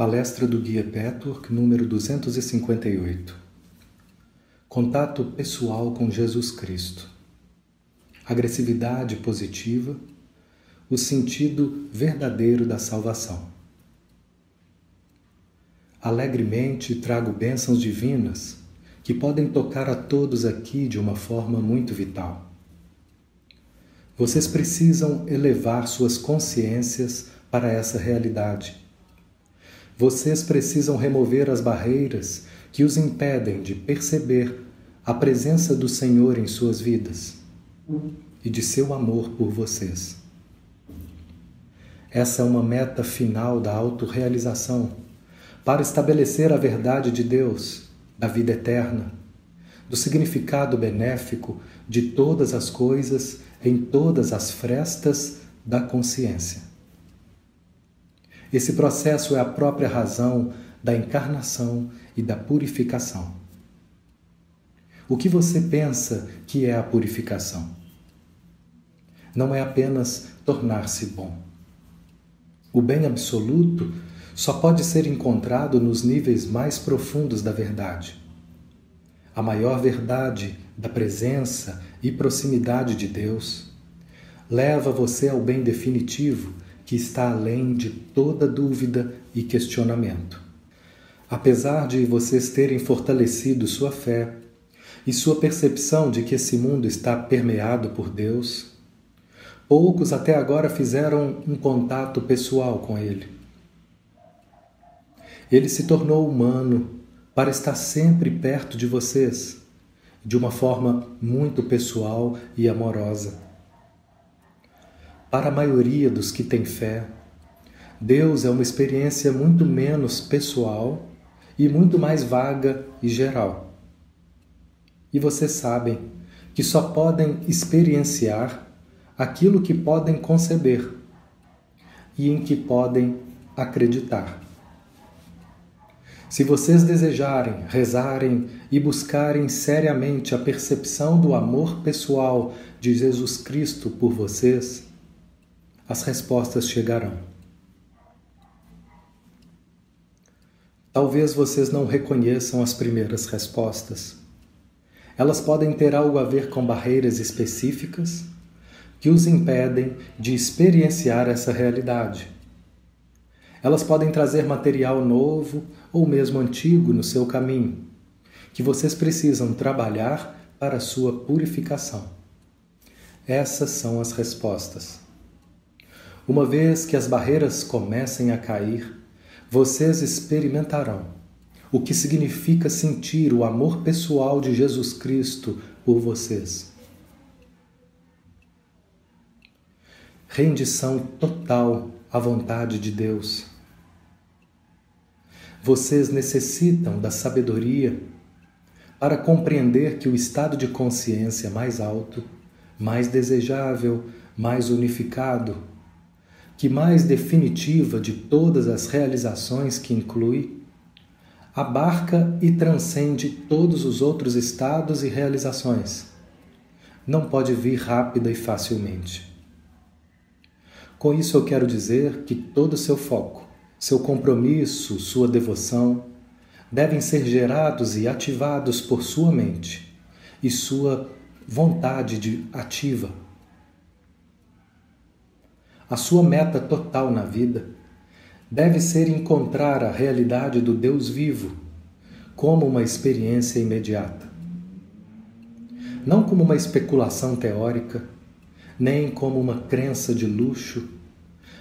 Palestra do Guia Petwork, número 258. Contato pessoal com Jesus Cristo. Agressividade positiva, o sentido verdadeiro da salvação. Alegremente trago bênçãos divinas que podem tocar a todos aqui de uma forma muito vital. Vocês precisam elevar suas consciências para essa realidade vocês precisam remover as barreiras que os impedem de perceber a presença do Senhor em suas vidas e de seu amor por vocês. Essa é uma meta final da autorrealização para estabelecer a verdade de Deus, da vida eterna, do significado benéfico de todas as coisas em todas as frestas da consciência. Esse processo é a própria razão da encarnação e da purificação. O que você pensa que é a purificação? Não é apenas tornar-se bom. O bem absoluto só pode ser encontrado nos níveis mais profundos da verdade. A maior verdade da presença e proximidade de Deus leva você ao bem definitivo que está além de toda dúvida e questionamento. Apesar de vocês terem fortalecido sua fé e sua percepção de que esse mundo está permeado por Deus, poucos até agora fizeram um contato pessoal com Ele. Ele se tornou humano para estar sempre perto de vocês, de uma forma muito pessoal e amorosa. Para a maioria dos que têm fé, Deus é uma experiência muito menos pessoal e muito mais vaga e geral. E vocês sabem que só podem experienciar aquilo que podem conceber e em que podem acreditar. Se vocês desejarem, rezarem e buscarem seriamente a percepção do amor pessoal de Jesus Cristo por vocês, as respostas chegarão. Talvez vocês não reconheçam as primeiras respostas. Elas podem ter algo a ver com barreiras específicas que os impedem de experienciar essa realidade. Elas podem trazer material novo ou mesmo antigo no seu caminho, que vocês precisam trabalhar para sua purificação. Essas são as respostas. Uma vez que as barreiras comecem a cair, vocês experimentarão o que significa sentir o amor pessoal de Jesus Cristo por vocês. Rendição total à vontade de Deus. Vocês necessitam da sabedoria para compreender que o estado de consciência mais alto, mais desejável, mais unificado, que mais definitiva de todas as realizações que inclui, abarca e transcende todos os outros estados e realizações. Não pode vir rápida e facilmente. Com isso eu quero dizer que todo seu foco, seu compromisso, sua devoção devem ser gerados e ativados por sua mente e sua vontade de ativa a sua meta total na vida deve ser encontrar a realidade do Deus vivo como uma experiência imediata. Não como uma especulação teórica, nem como uma crença de luxo,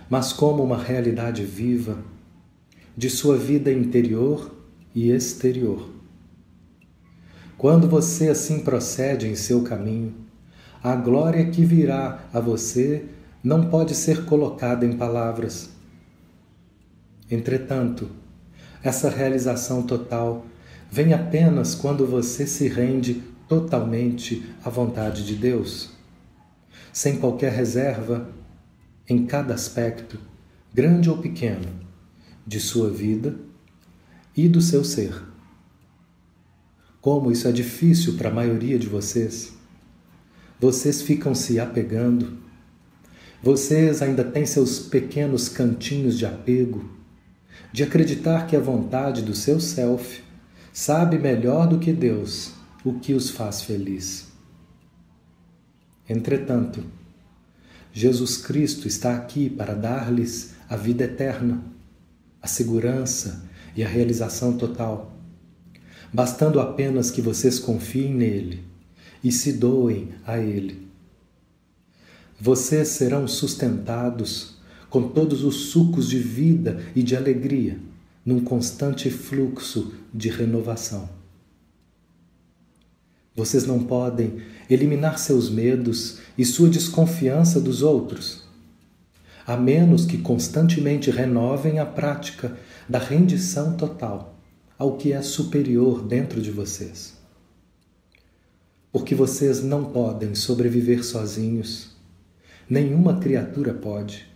mas como uma realidade viva de sua vida interior e exterior. Quando você assim procede em seu caminho, a glória que virá a você não pode ser colocada em palavras. Entretanto, essa realização total vem apenas quando você se rende totalmente à vontade de Deus, sem qualquer reserva, em cada aspecto, grande ou pequeno, de sua vida e do seu ser. Como isso é difícil para a maioria de vocês, vocês ficam se apegando vocês ainda têm seus pequenos cantinhos de apego, de acreditar que a vontade do seu self sabe melhor do que Deus o que os faz feliz. Entretanto, Jesus Cristo está aqui para dar-lhes a vida eterna, a segurança e a realização total, bastando apenas que vocês confiem nele e se doem a ele. Vocês serão sustentados com todos os sucos de vida e de alegria, num constante fluxo de renovação. Vocês não podem eliminar seus medos e sua desconfiança dos outros, a menos que constantemente renovem a prática da rendição total ao que é superior dentro de vocês. Porque vocês não podem sobreviver sozinhos, nenhuma criatura pode.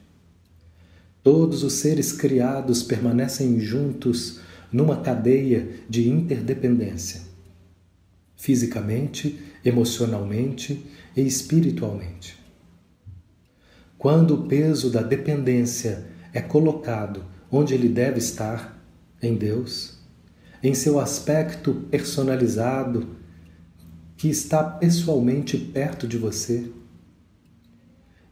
Todos os seres criados permanecem juntos numa cadeia de interdependência, fisicamente, emocionalmente e espiritualmente. Quando o peso da dependência é colocado onde ele deve estar, em Deus, em seu aspecto personalizado, que está pessoalmente perto de você,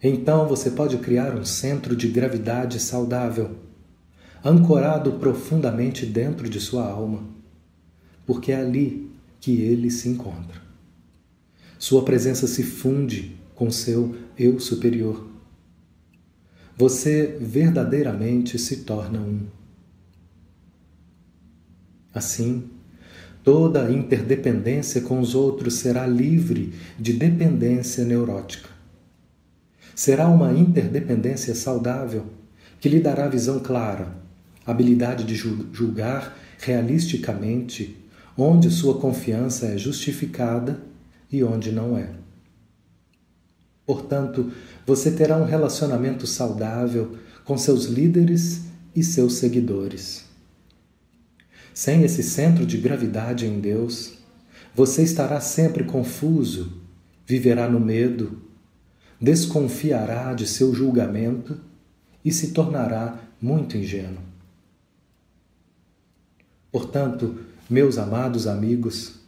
então você pode criar um centro de gravidade saudável, ancorado profundamente dentro de sua alma, porque é ali que ele se encontra. Sua presença se funde com seu eu superior. Você verdadeiramente se torna um. Assim, toda interdependência com os outros será livre de dependência neurótica Será uma interdependência saudável que lhe dará visão clara, habilidade de julgar realisticamente onde sua confiança é justificada e onde não é. Portanto, você terá um relacionamento saudável com seus líderes e seus seguidores. Sem esse centro de gravidade em Deus, você estará sempre confuso, viverá no medo, desconfiará de seu julgamento e se tornará muito ingênuo. Portanto, meus amados amigos,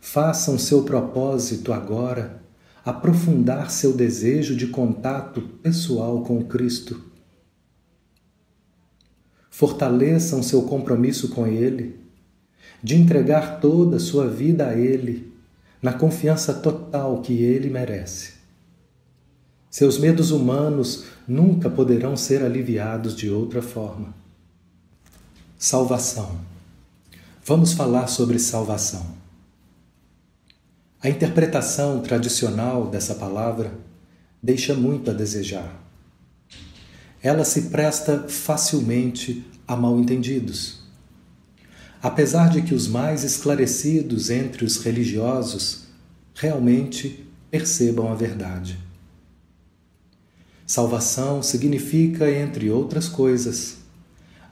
façam seu propósito agora aprofundar seu desejo de contato pessoal com Cristo. Fortaleçam seu compromisso com Ele, de entregar toda a sua vida a Ele, na confiança total que Ele merece. Seus medos humanos nunca poderão ser aliviados de outra forma. Salvação. Vamos falar sobre salvação. A interpretação tradicional dessa palavra deixa muito a desejar. Ela se presta facilmente a mal-entendidos. Apesar de que os mais esclarecidos entre os religiosos realmente percebam a verdade. Salvação significa, entre outras coisas,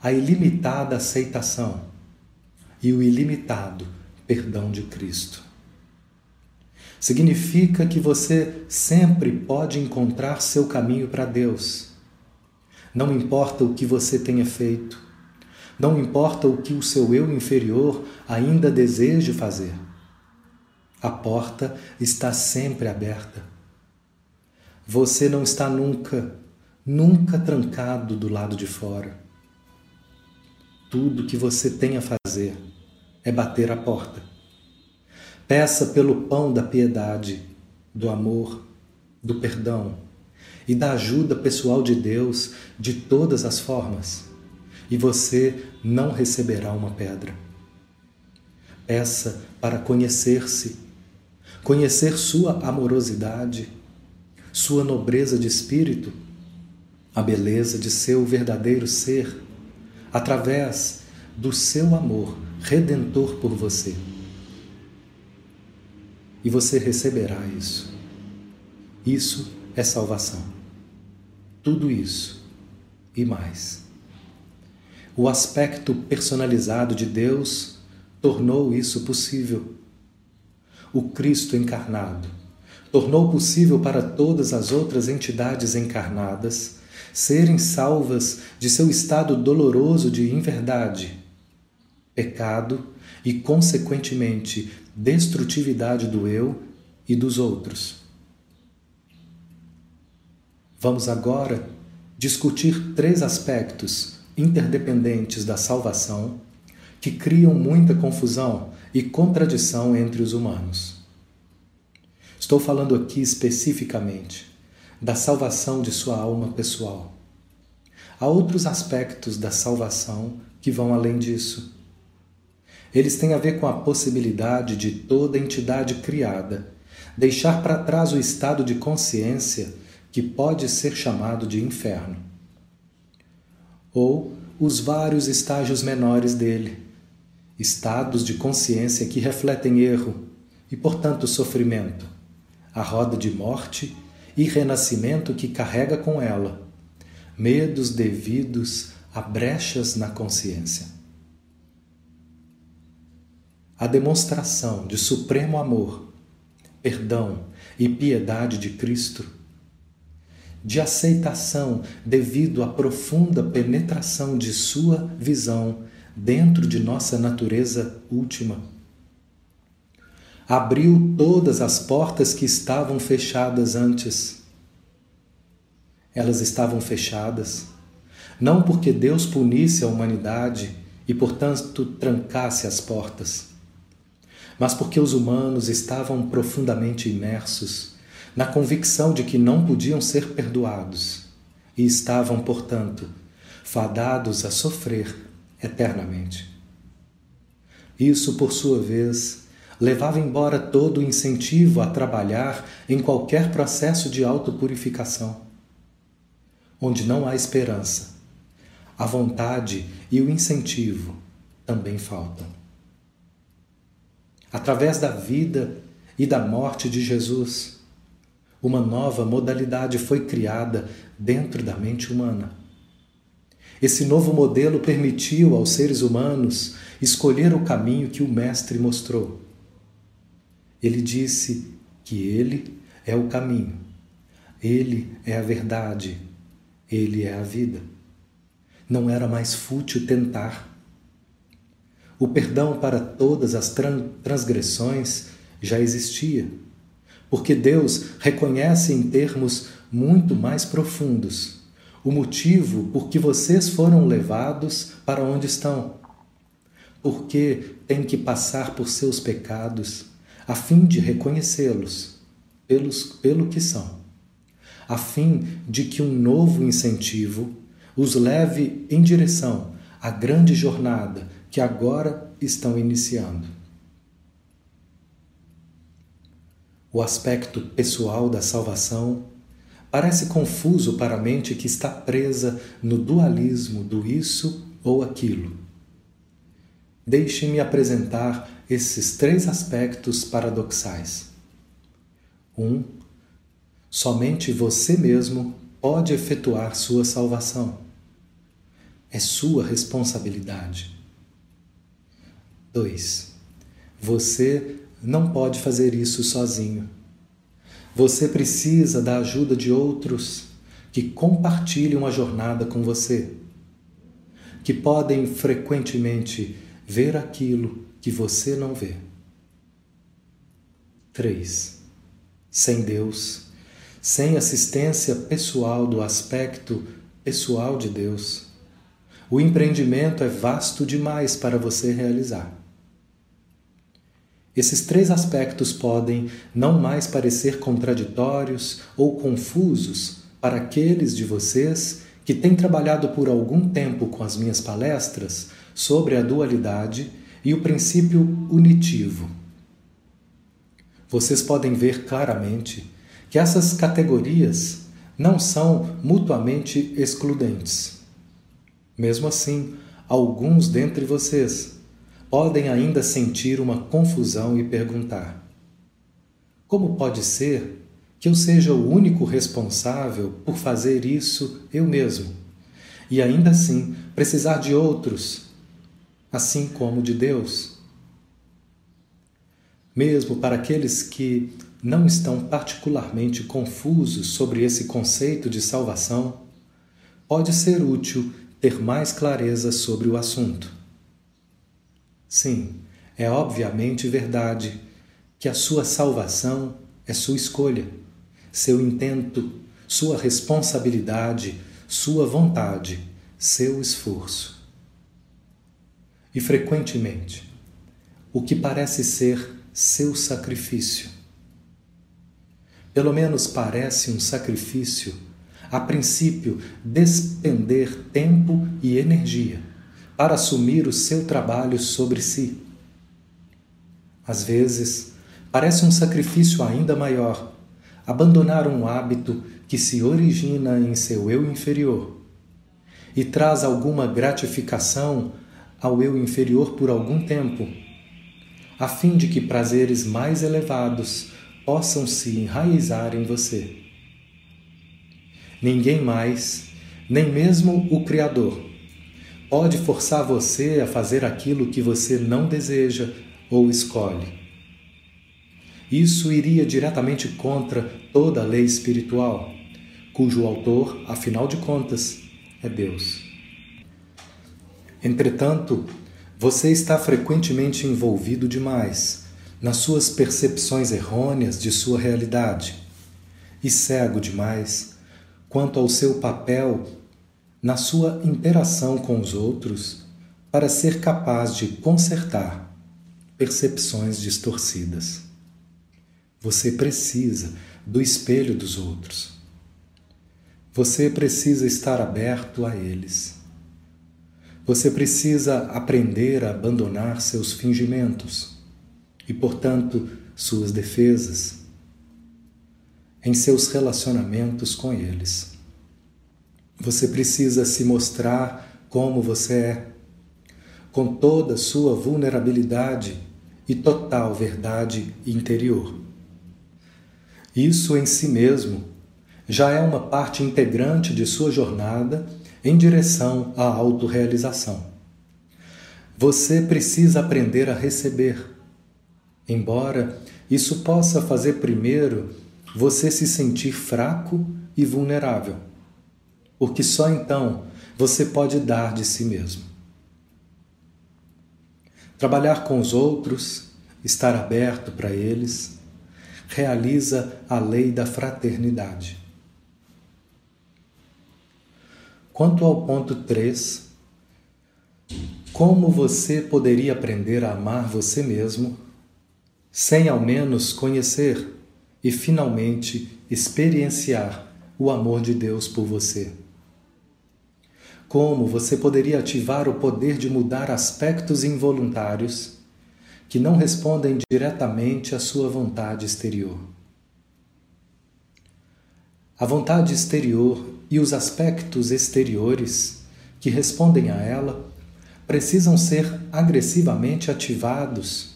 a ilimitada aceitação e o ilimitado perdão de Cristo. Significa que você sempre pode encontrar seu caminho para Deus. Não importa o que você tenha feito, não importa o que o seu eu inferior ainda deseje fazer. A porta está sempre aberta você não está nunca, nunca trancado do lado de fora. Tudo que você tem a fazer é bater a porta. Peça pelo pão da piedade, do amor, do perdão e da ajuda pessoal de Deus de todas as formas, e você não receberá uma pedra. Peça para conhecer-se, conhecer sua amorosidade sua nobreza de espírito, a beleza de seu verdadeiro ser, através do seu amor redentor por você. E você receberá isso. Isso é salvação. Tudo isso e mais. O aspecto personalizado de Deus tornou isso possível. O Cristo encarnado tornou possível para todas as outras entidades encarnadas serem salvas de seu estado doloroso de inverdade, pecado e, consequentemente, destrutividade do eu e dos outros. Vamos agora discutir três aspectos interdependentes da salvação que criam muita confusão e contradição entre os humanos. Estou falando aqui especificamente da salvação de sua alma pessoal. Há outros aspectos da salvação que vão além disso. Eles têm a ver com a possibilidade de toda entidade criada deixar para trás o estado de consciência que pode ser chamado de inferno, ou os vários estágios menores dele, estados de consciência que refletem erro e, portanto, sofrimento, a roda de morte e renascimento que carrega com ela, medos devidos a brechas na consciência. A demonstração de supremo amor, perdão e piedade de Cristo, de aceitação devido à profunda penetração de Sua visão dentro de nossa natureza última. Abriu todas as portas que estavam fechadas antes. Elas estavam fechadas, não porque Deus punisse a humanidade e, portanto, trancasse as portas, mas porque os humanos estavam profundamente imersos na convicção de que não podiam ser perdoados e estavam, portanto, fadados a sofrer eternamente. Isso, por sua vez, levava embora todo o incentivo a trabalhar em qualquer processo de autopurificação. Onde não há esperança, a vontade e o incentivo também faltam. Através da vida e da morte de Jesus, uma nova modalidade foi criada dentro da mente humana esse novo modelo permitiu aos seres humanos escolher o caminho que o Mestre mostrou. Ele disse que ele é o caminho, ele é a verdade, ele é a vida. Não era mais fútil tentar. O perdão para todas as transgressões já existia, porque Deus reconhece em termos muito mais profundos o motivo por que vocês foram levados para onde estão. Porque têm que passar por seus pecados, a fim de reconhecê-los pelos, pelo que são, a fim de que um novo incentivo os leve em direção à grande jornada que agora estão iniciando. O aspecto pessoal da salvação Parece confuso para a mente que está presa no dualismo do isso ou aquilo. Deixe-me apresentar esses três aspectos paradoxais. Um, somente você mesmo pode efetuar sua salvação. É sua responsabilidade. 2. Você não pode fazer isso sozinho. Você precisa da ajuda de outros que compartilham a jornada com você, que podem frequentemente ver aquilo que você não vê. 3. Sem Deus, sem assistência pessoal do aspecto pessoal de Deus, o empreendimento é vasto demais para você realizar. Esses três aspectos podem não mais parecer contraditórios ou confusos para aqueles de vocês que têm trabalhado por algum tempo com as minhas palestras sobre a dualidade e o princípio unitivo. Vocês podem ver claramente que essas categorias não são mutuamente excludentes. Mesmo assim, alguns dentre vocês podem ainda sentir uma confusão e perguntar: Como pode ser que eu seja o único responsável por fazer isso eu mesmo e ainda assim precisar de outros, assim como de Deus? Mesmo para aqueles que não estão particularmente confusos sobre esse conceito de salvação, pode ser útil ter mais clareza sobre o assunto. Sim, é obviamente verdade que a sua salvação é sua escolha, seu intento, sua responsabilidade, sua vontade, seu esforço. E frequentemente, o que parece ser seu sacrifício. Pelo menos parece um sacrifício, a princípio, despender tempo e energia para assumir o seu trabalho sobre si. Às vezes, parece um sacrifício ainda maior abandonar um hábito que se origina em seu eu inferior e traz alguma gratificação ao eu inferior por algum tempo a fim de que prazeres mais elevados possam se enraizar em você. Ninguém mais, nem mesmo o Criador, pode forçar você a fazer aquilo que você não deseja ou escolhe. Isso iria diretamente contra toda a lei espiritual, cujo autor, afinal de contas, é Deus. Entretanto, você está frequentemente envolvido demais nas suas percepções errôneas de sua realidade e cego demais quanto ao seu papel na sua interação com os outros para ser capaz de consertar percepções distorcidas. Você precisa do espelho dos outros. Você precisa estar aberto a eles. Você precisa aprender a abandonar seus fingimentos e, portanto, suas defesas em seus relacionamentos com eles. Você precisa se mostrar como você é, com toda sua vulnerabilidade e total verdade interior. Isso em si mesmo já é uma parte integrante de sua jornada em direção à autorrealização. Você precisa aprender a receber. Embora isso possa fazer primeiro você se sentir fraco e vulnerável, porque só então você pode dar de si mesmo. Trabalhar com os outros, estar aberto para eles, realiza a lei da fraternidade. Quanto ao ponto 3, como você poderia aprender a amar você mesmo sem ao menos conhecer e finalmente experienciar o amor de Deus por você? Como você poderia ativar o poder de mudar aspectos involuntários que não respondem diretamente à sua vontade exterior? A vontade exterior e os aspectos exteriores que respondem a ela precisam ser agressivamente ativados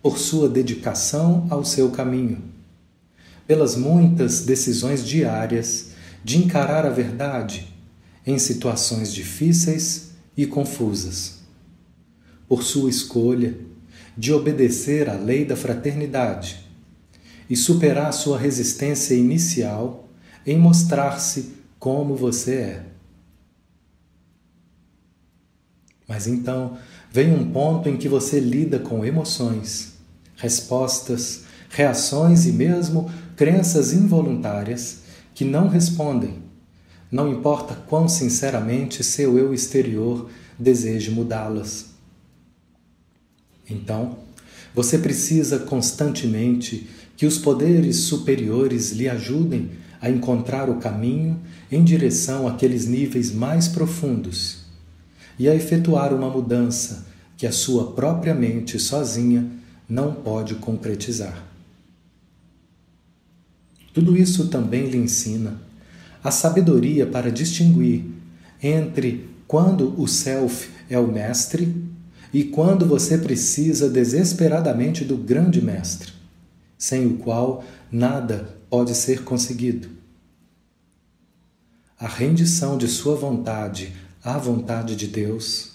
por sua dedicação ao seu caminho, pelas muitas decisões diárias de encarar a verdade em situações difíceis e confusas, por sua escolha de obedecer à lei da fraternidade e superar sua resistência inicial em mostrar-se como você é. Mas então vem um ponto em que você lida com emoções, respostas, reações e mesmo crenças involuntárias que não respondem, não importa quão sinceramente seu eu exterior deseje mudá-las. Então, você precisa constantemente que os poderes superiores lhe ajudem a encontrar o caminho em direção àqueles níveis mais profundos e a efetuar uma mudança que a sua própria mente sozinha não pode concretizar. Tudo isso também lhe ensina a sabedoria para distinguir entre quando o self é o mestre e quando você precisa desesperadamente do grande mestre, sem o qual nada pode ser conseguido. A rendição de sua vontade à vontade de Deus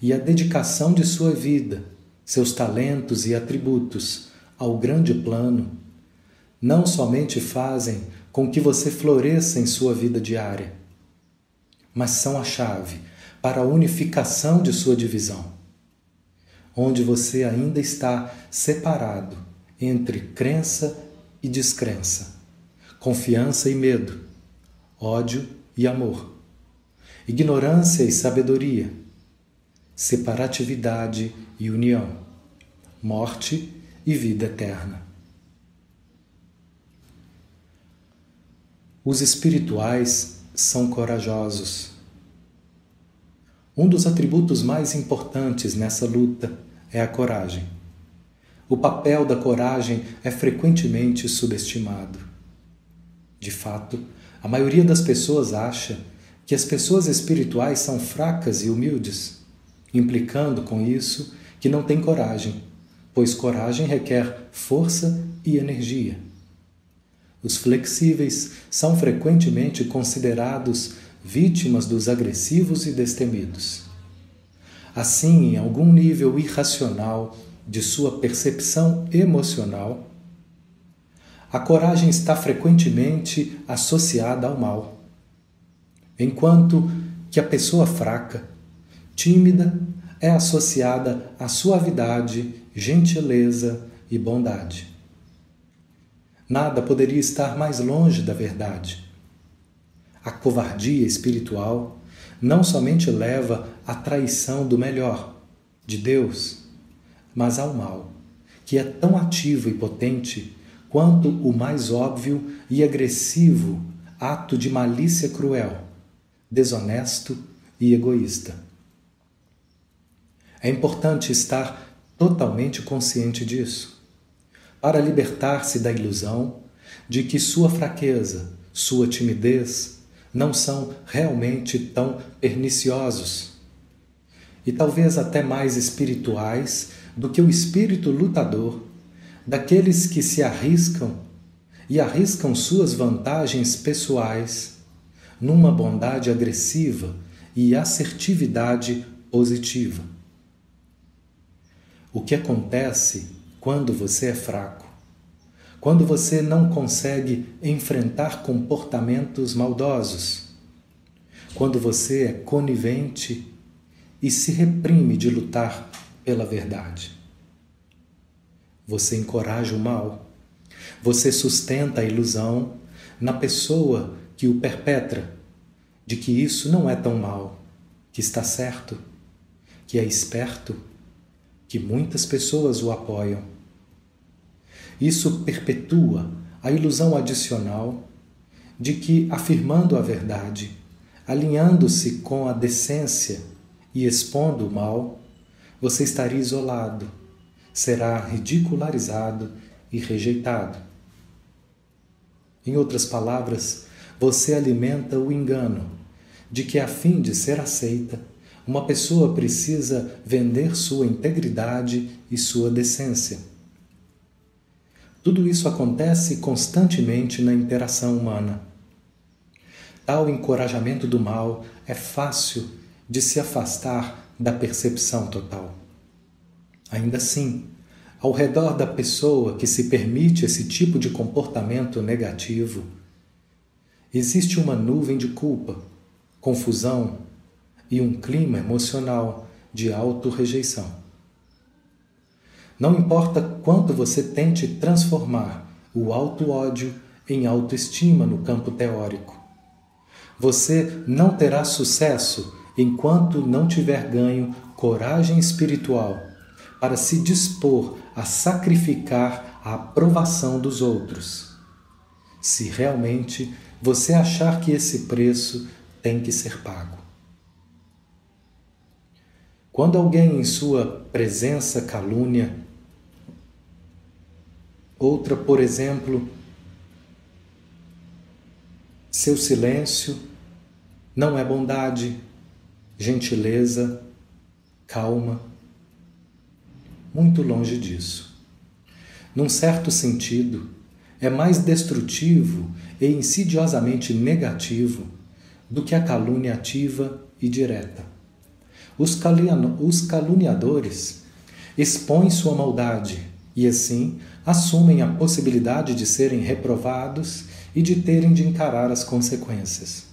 e a dedicação de sua vida, seus talentos e atributos ao grande plano, não somente fazem com que você floresça em sua vida diária, mas são a chave para a unificação de sua divisão, onde você ainda está separado entre crença e descrença, confiança e medo, ódio e amor, ignorância e sabedoria, separatividade e união, morte e vida eterna. Os espirituais são corajosos. Um dos atributos mais importantes nessa luta é a coragem. O papel da coragem é frequentemente subestimado. De fato, a maioria das pessoas acha que as pessoas espirituais são fracas e humildes, implicando com isso que não têm coragem, pois coragem requer força e energia. Os flexíveis são frequentemente considerados vítimas dos agressivos e destemidos. Assim, em algum nível irracional de sua percepção emocional, a coragem está frequentemente associada ao mal, enquanto que a pessoa fraca, tímida, é associada à suavidade, gentileza e bondade. Nada poderia estar mais longe da verdade. A covardia espiritual não somente leva à traição do melhor, de Deus, mas ao mal, que é tão ativo e potente quanto o mais óbvio e agressivo ato de malícia cruel, desonesto e egoísta. É importante estar totalmente consciente disso para libertar-se da ilusão de que sua fraqueza, sua timidez não são realmente tão perniciosos e talvez até mais espirituais do que o espírito lutador daqueles que se arriscam e arriscam suas vantagens pessoais numa bondade agressiva e assertividade positiva. O que acontece quando você é fraco, quando você não consegue enfrentar comportamentos maldosos, quando você é conivente e se reprime de lutar pela verdade. Você encoraja o mal, você sustenta a ilusão na pessoa que o perpetra de que isso não é tão mal, que está certo, que é esperto que muitas pessoas o apoiam. Isso perpetua a ilusão adicional de que, afirmando a verdade, alinhando-se com a decência e expondo o mal, você estaria isolado, será ridicularizado e rejeitado. Em outras palavras, você alimenta o engano de que, a fim de ser aceita, uma pessoa precisa vender sua integridade e sua decência. Tudo isso acontece constantemente na interação humana. Tal encorajamento do mal é fácil de se afastar da percepção total. Ainda assim, ao redor da pessoa que se permite esse tipo de comportamento negativo, existe uma nuvem de culpa, confusão e um clima emocional de auto-rejeição. Não importa quanto você tente transformar o auto-ódio em autoestima no campo teórico. Você não terá sucesso enquanto não tiver ganho coragem espiritual para se dispor a sacrificar a aprovação dos outros. Se realmente você achar que esse preço tem que ser pago. Quando alguém em sua presença calúnia, outra, por exemplo, seu silêncio não é bondade, gentileza, calma. Muito longe disso. Num certo sentido, é mais destrutivo e insidiosamente negativo do que a calúnia ativa e direta. Os, caluniadores expõem sua maldade e, assim, assumem a possibilidade de serem reprovados e de terem de encarar as consequências.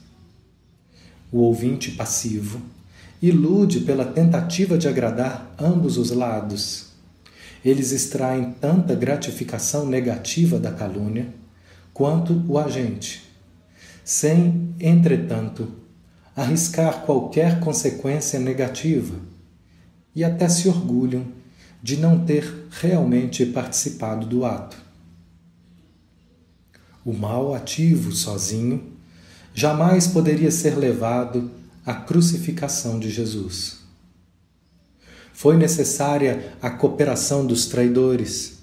o ouvinte passivo, ilude pela tentativa de agradar ambos os lados. Eles extraem tanta gratificação negativa da calúnia quanto o agente, sem, entretanto, arriscar qualquer consequência negativa e até se orgulham de não ter realmente participado do ato. O mal ativo sozinho jamais poderia ser levado à crucificação de Jesus. Foi necessária a cooperação dos traidores,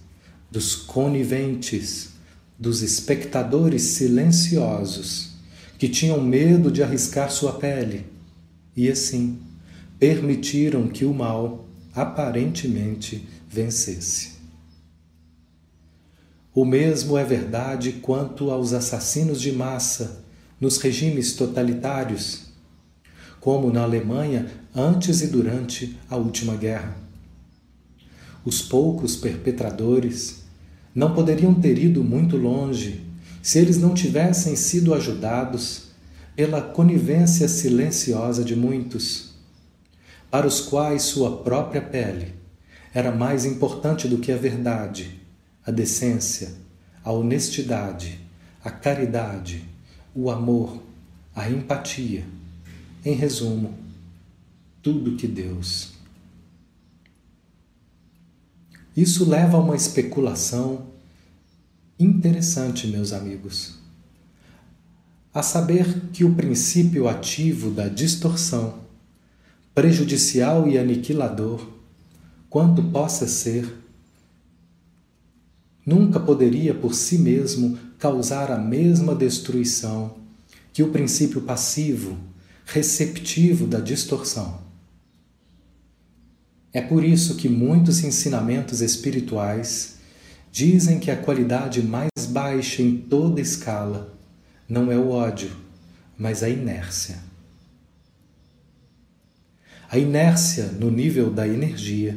dos coniventes, dos espectadores silenciosos que tinham medo de arriscar sua pele e assim permitiram que o mal aparentemente vencesse. O mesmo é verdade quanto aos assassinos de massa nos regimes totalitários, como na Alemanha antes e durante a última guerra. Os poucos perpetradores não poderiam ter ido muito longe se eles não tivessem sido ajudados pela conivência silenciosa de muitos, para os quais sua própria pele era mais importante do que a verdade, a decência, a honestidade, a caridade, o amor, a empatia. Em resumo, tudo que Deus. Isso leva a uma especulação interessante, meus amigos. A saber que o princípio ativo da distorção, prejudicial e aniquilador, quanto possa ser, nunca poderia por si mesmo causar a mesma destruição que o princípio passivo, receptivo da distorção. É por isso que muitos ensinamentos espirituais dizem que a qualidade mais baixa em toda escala não é o ódio, mas a inércia. A inércia no nível da energia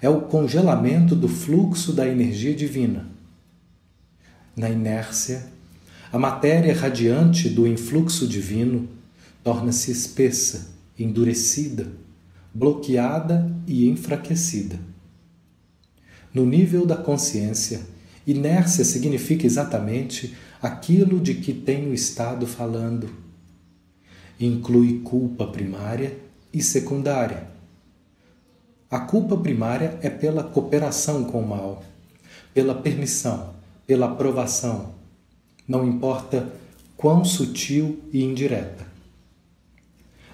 é o congelamento do fluxo da energia divina na inércia, a matéria radiante do influxo divino torna-se espessa, endurecida, bloqueada e enfraquecida. No nível da consciência, inércia significa exatamente aquilo de que tenho estado falando. Inclui culpa primária e secundária. A culpa primária é pela cooperação com o mal, pela permissão, pela aprovação, não importa quão sutil e indireta.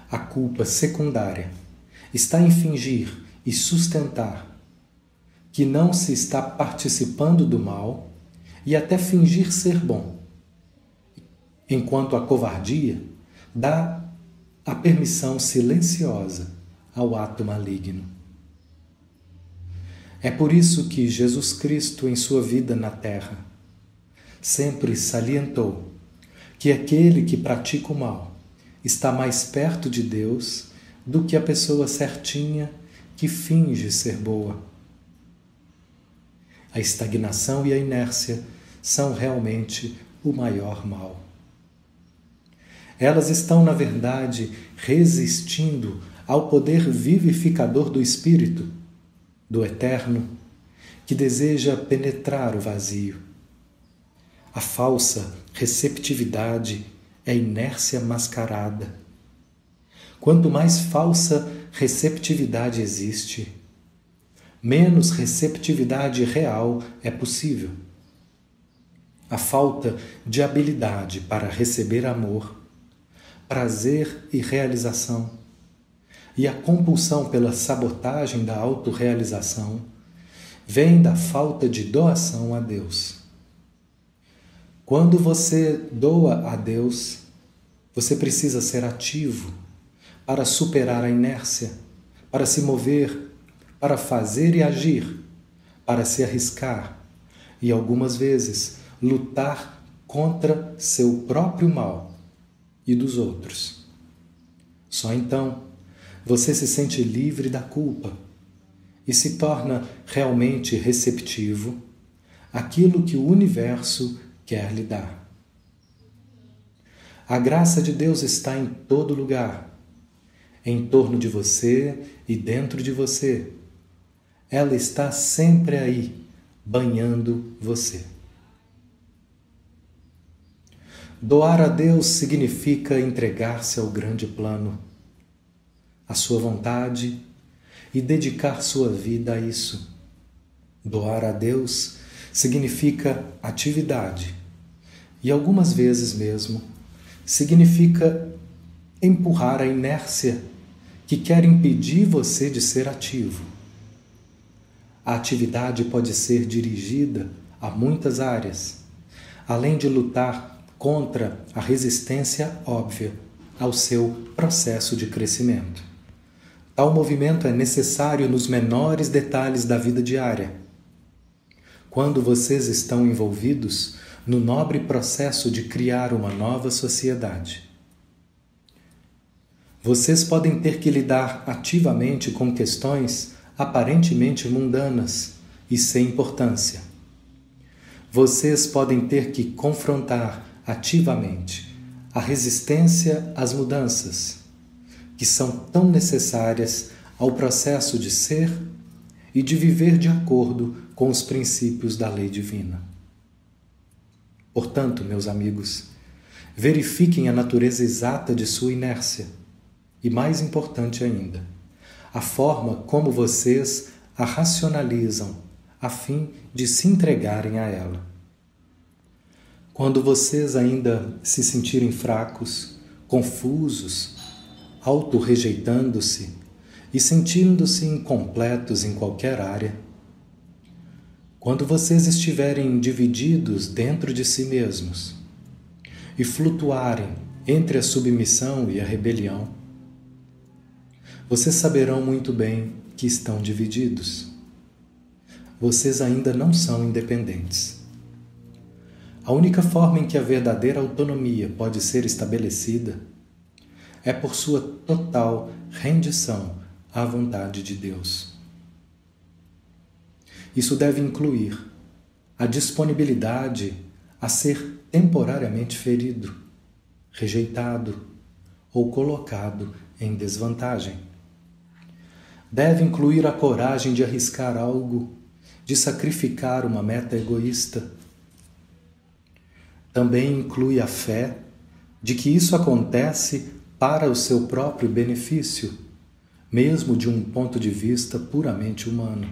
A culpa secundária está em fingir e sustentar que não se está participando do mal e até fingir ser bom, enquanto a covardia dá a permissão silenciosa ao ato maligno. É por isso que Jesus Cristo, em sua vida na terra, sempre salientou que aquele que pratica o mal está mais perto de Deus do que a pessoa certinha que finge ser boa. A estagnação e a inércia são realmente o maior mal. Elas estão, na verdade, resistindo ao poder vivificador do Espírito, do Eterno, que deseja penetrar o vazio a falsa receptividade é inércia mascarada. Quanto mais falsa receptividade existe, menos receptividade real é possível. A falta de habilidade para receber amor, prazer e realização, e a compulsão pela sabotagem da autorrealização vem da falta de doação a Deus. Quando você doa a Deus, você precisa ser ativo para superar a inércia, para se mover, para fazer e agir, para se arriscar e algumas vezes lutar contra seu próprio mal e dos outros. Só então você se sente livre da culpa e se torna realmente receptivo àquilo que o universo quer lhe dar. A graça de Deus está em todo lugar, em torno de você e dentro de você. Ela está sempre aí, banhando você. Doar a Deus significa entregar-se ao grande plano, à sua vontade e dedicar sua vida a isso. Doar a Deus significa atividade e algumas vezes mesmo significa empurrar a inércia que quer impedir você de ser ativo. A atividade pode ser dirigida a muitas áreas, além de lutar contra a resistência óbvia ao seu processo de crescimento. Tal movimento é necessário nos menores detalhes da vida diária. Quando vocês estão envolvidos no nobre processo de criar uma nova sociedade. Vocês podem ter que lidar ativamente com questões aparentemente mundanas e sem importância. Vocês podem ter que confrontar ativamente a resistência às mudanças, que são tão necessárias ao processo de ser e de viver de acordo com os princípios da lei divina. Portanto, meus amigos, verifiquem a natureza exata de sua inércia e, mais importante ainda, a forma como vocês a racionalizam a fim de se entregarem a ela. Quando vocês ainda se sentirem fracos, confusos, auto-rejeitando-se e sentindo-se incompletos em qualquer área, quando vocês estiverem divididos dentro de si mesmos e flutuarem entre a submissão e a rebelião, vocês saberão muito bem que estão divididos. Vocês ainda não são independentes. A única forma em que a verdadeira autonomia pode ser estabelecida é por sua total rendição à vontade de Deus. Isso deve incluir a disponibilidade a ser temporariamente ferido, rejeitado ou colocado em desvantagem. Deve incluir a coragem de arriscar algo, de sacrificar uma meta egoísta também inclui a fé de que isso acontece para o seu próprio benefício, mesmo de um ponto de vista puramente humano.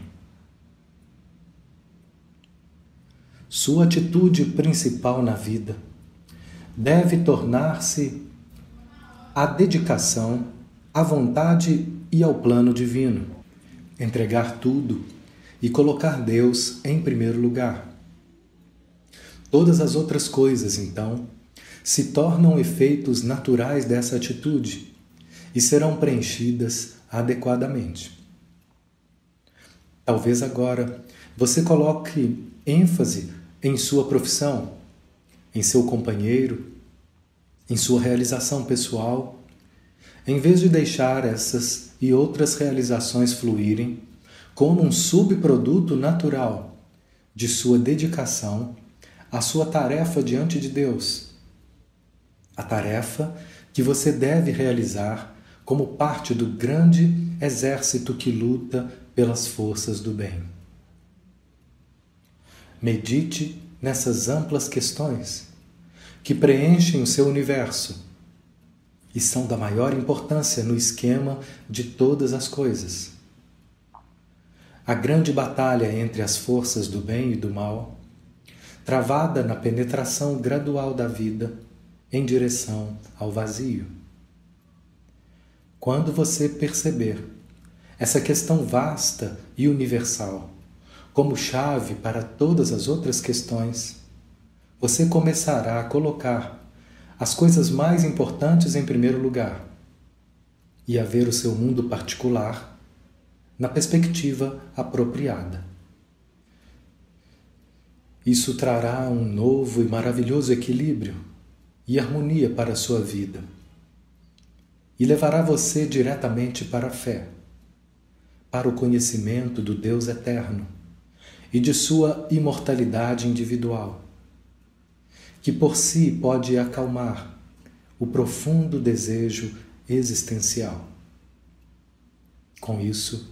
Sua atitude principal na vida deve tornar-se a dedicação à vontade e ao plano divino, entregar tudo e colocar Deus em primeiro lugar. Todas as outras coisas, então, se tornam efeitos naturais dessa atitude e serão preenchidas adequadamente. Talvez agora você coloque ênfase em sua profissão, em seu companheiro, em sua realização pessoal, em vez de deixar essas e outras realizações fluírem como um subproduto natural de sua dedicação a sua tarefa diante de Deus. A tarefa que você deve realizar como parte do grande exército que luta pelas forças do bem. Medite nessas amplas questões que preenchem o seu universo e são da maior importância no esquema de todas as coisas. A grande batalha entre as forças do bem e do mal travada na penetração gradual da vida em direção ao vazio. Quando você perceber essa questão vasta e universal como chave para todas as outras questões, você começará a colocar as coisas mais importantes em primeiro lugar e a ver o seu mundo particular na perspectiva apropriada. Isso trará um novo e maravilhoso equilíbrio e harmonia para a sua vida e levará você diretamente para a fé, para o conhecimento do Deus eterno e de sua imortalidade individual, que por si pode acalmar o profundo desejo existencial. Com isso,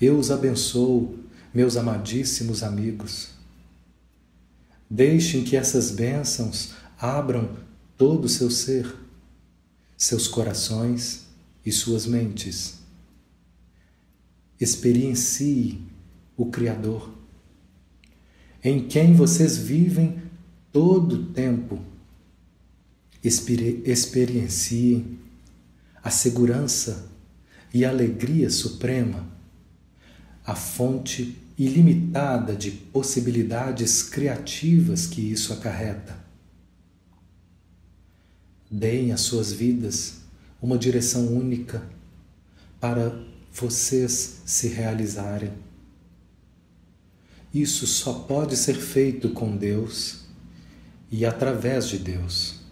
eu os abençoo, meus amadíssimos amigos. Deixem que essas bênçãos abram todo o seu ser, seus corações e suas mentes. Experiencie o Criador, em quem vocês vivem todo o tempo. Experienciem a segurança e alegria suprema, a fonte ilimitada de possibilidades criativas que isso acarreta. Deem às suas vidas uma direção única para vocês se realizarem. Isso só pode ser feito com Deus e através de Deus.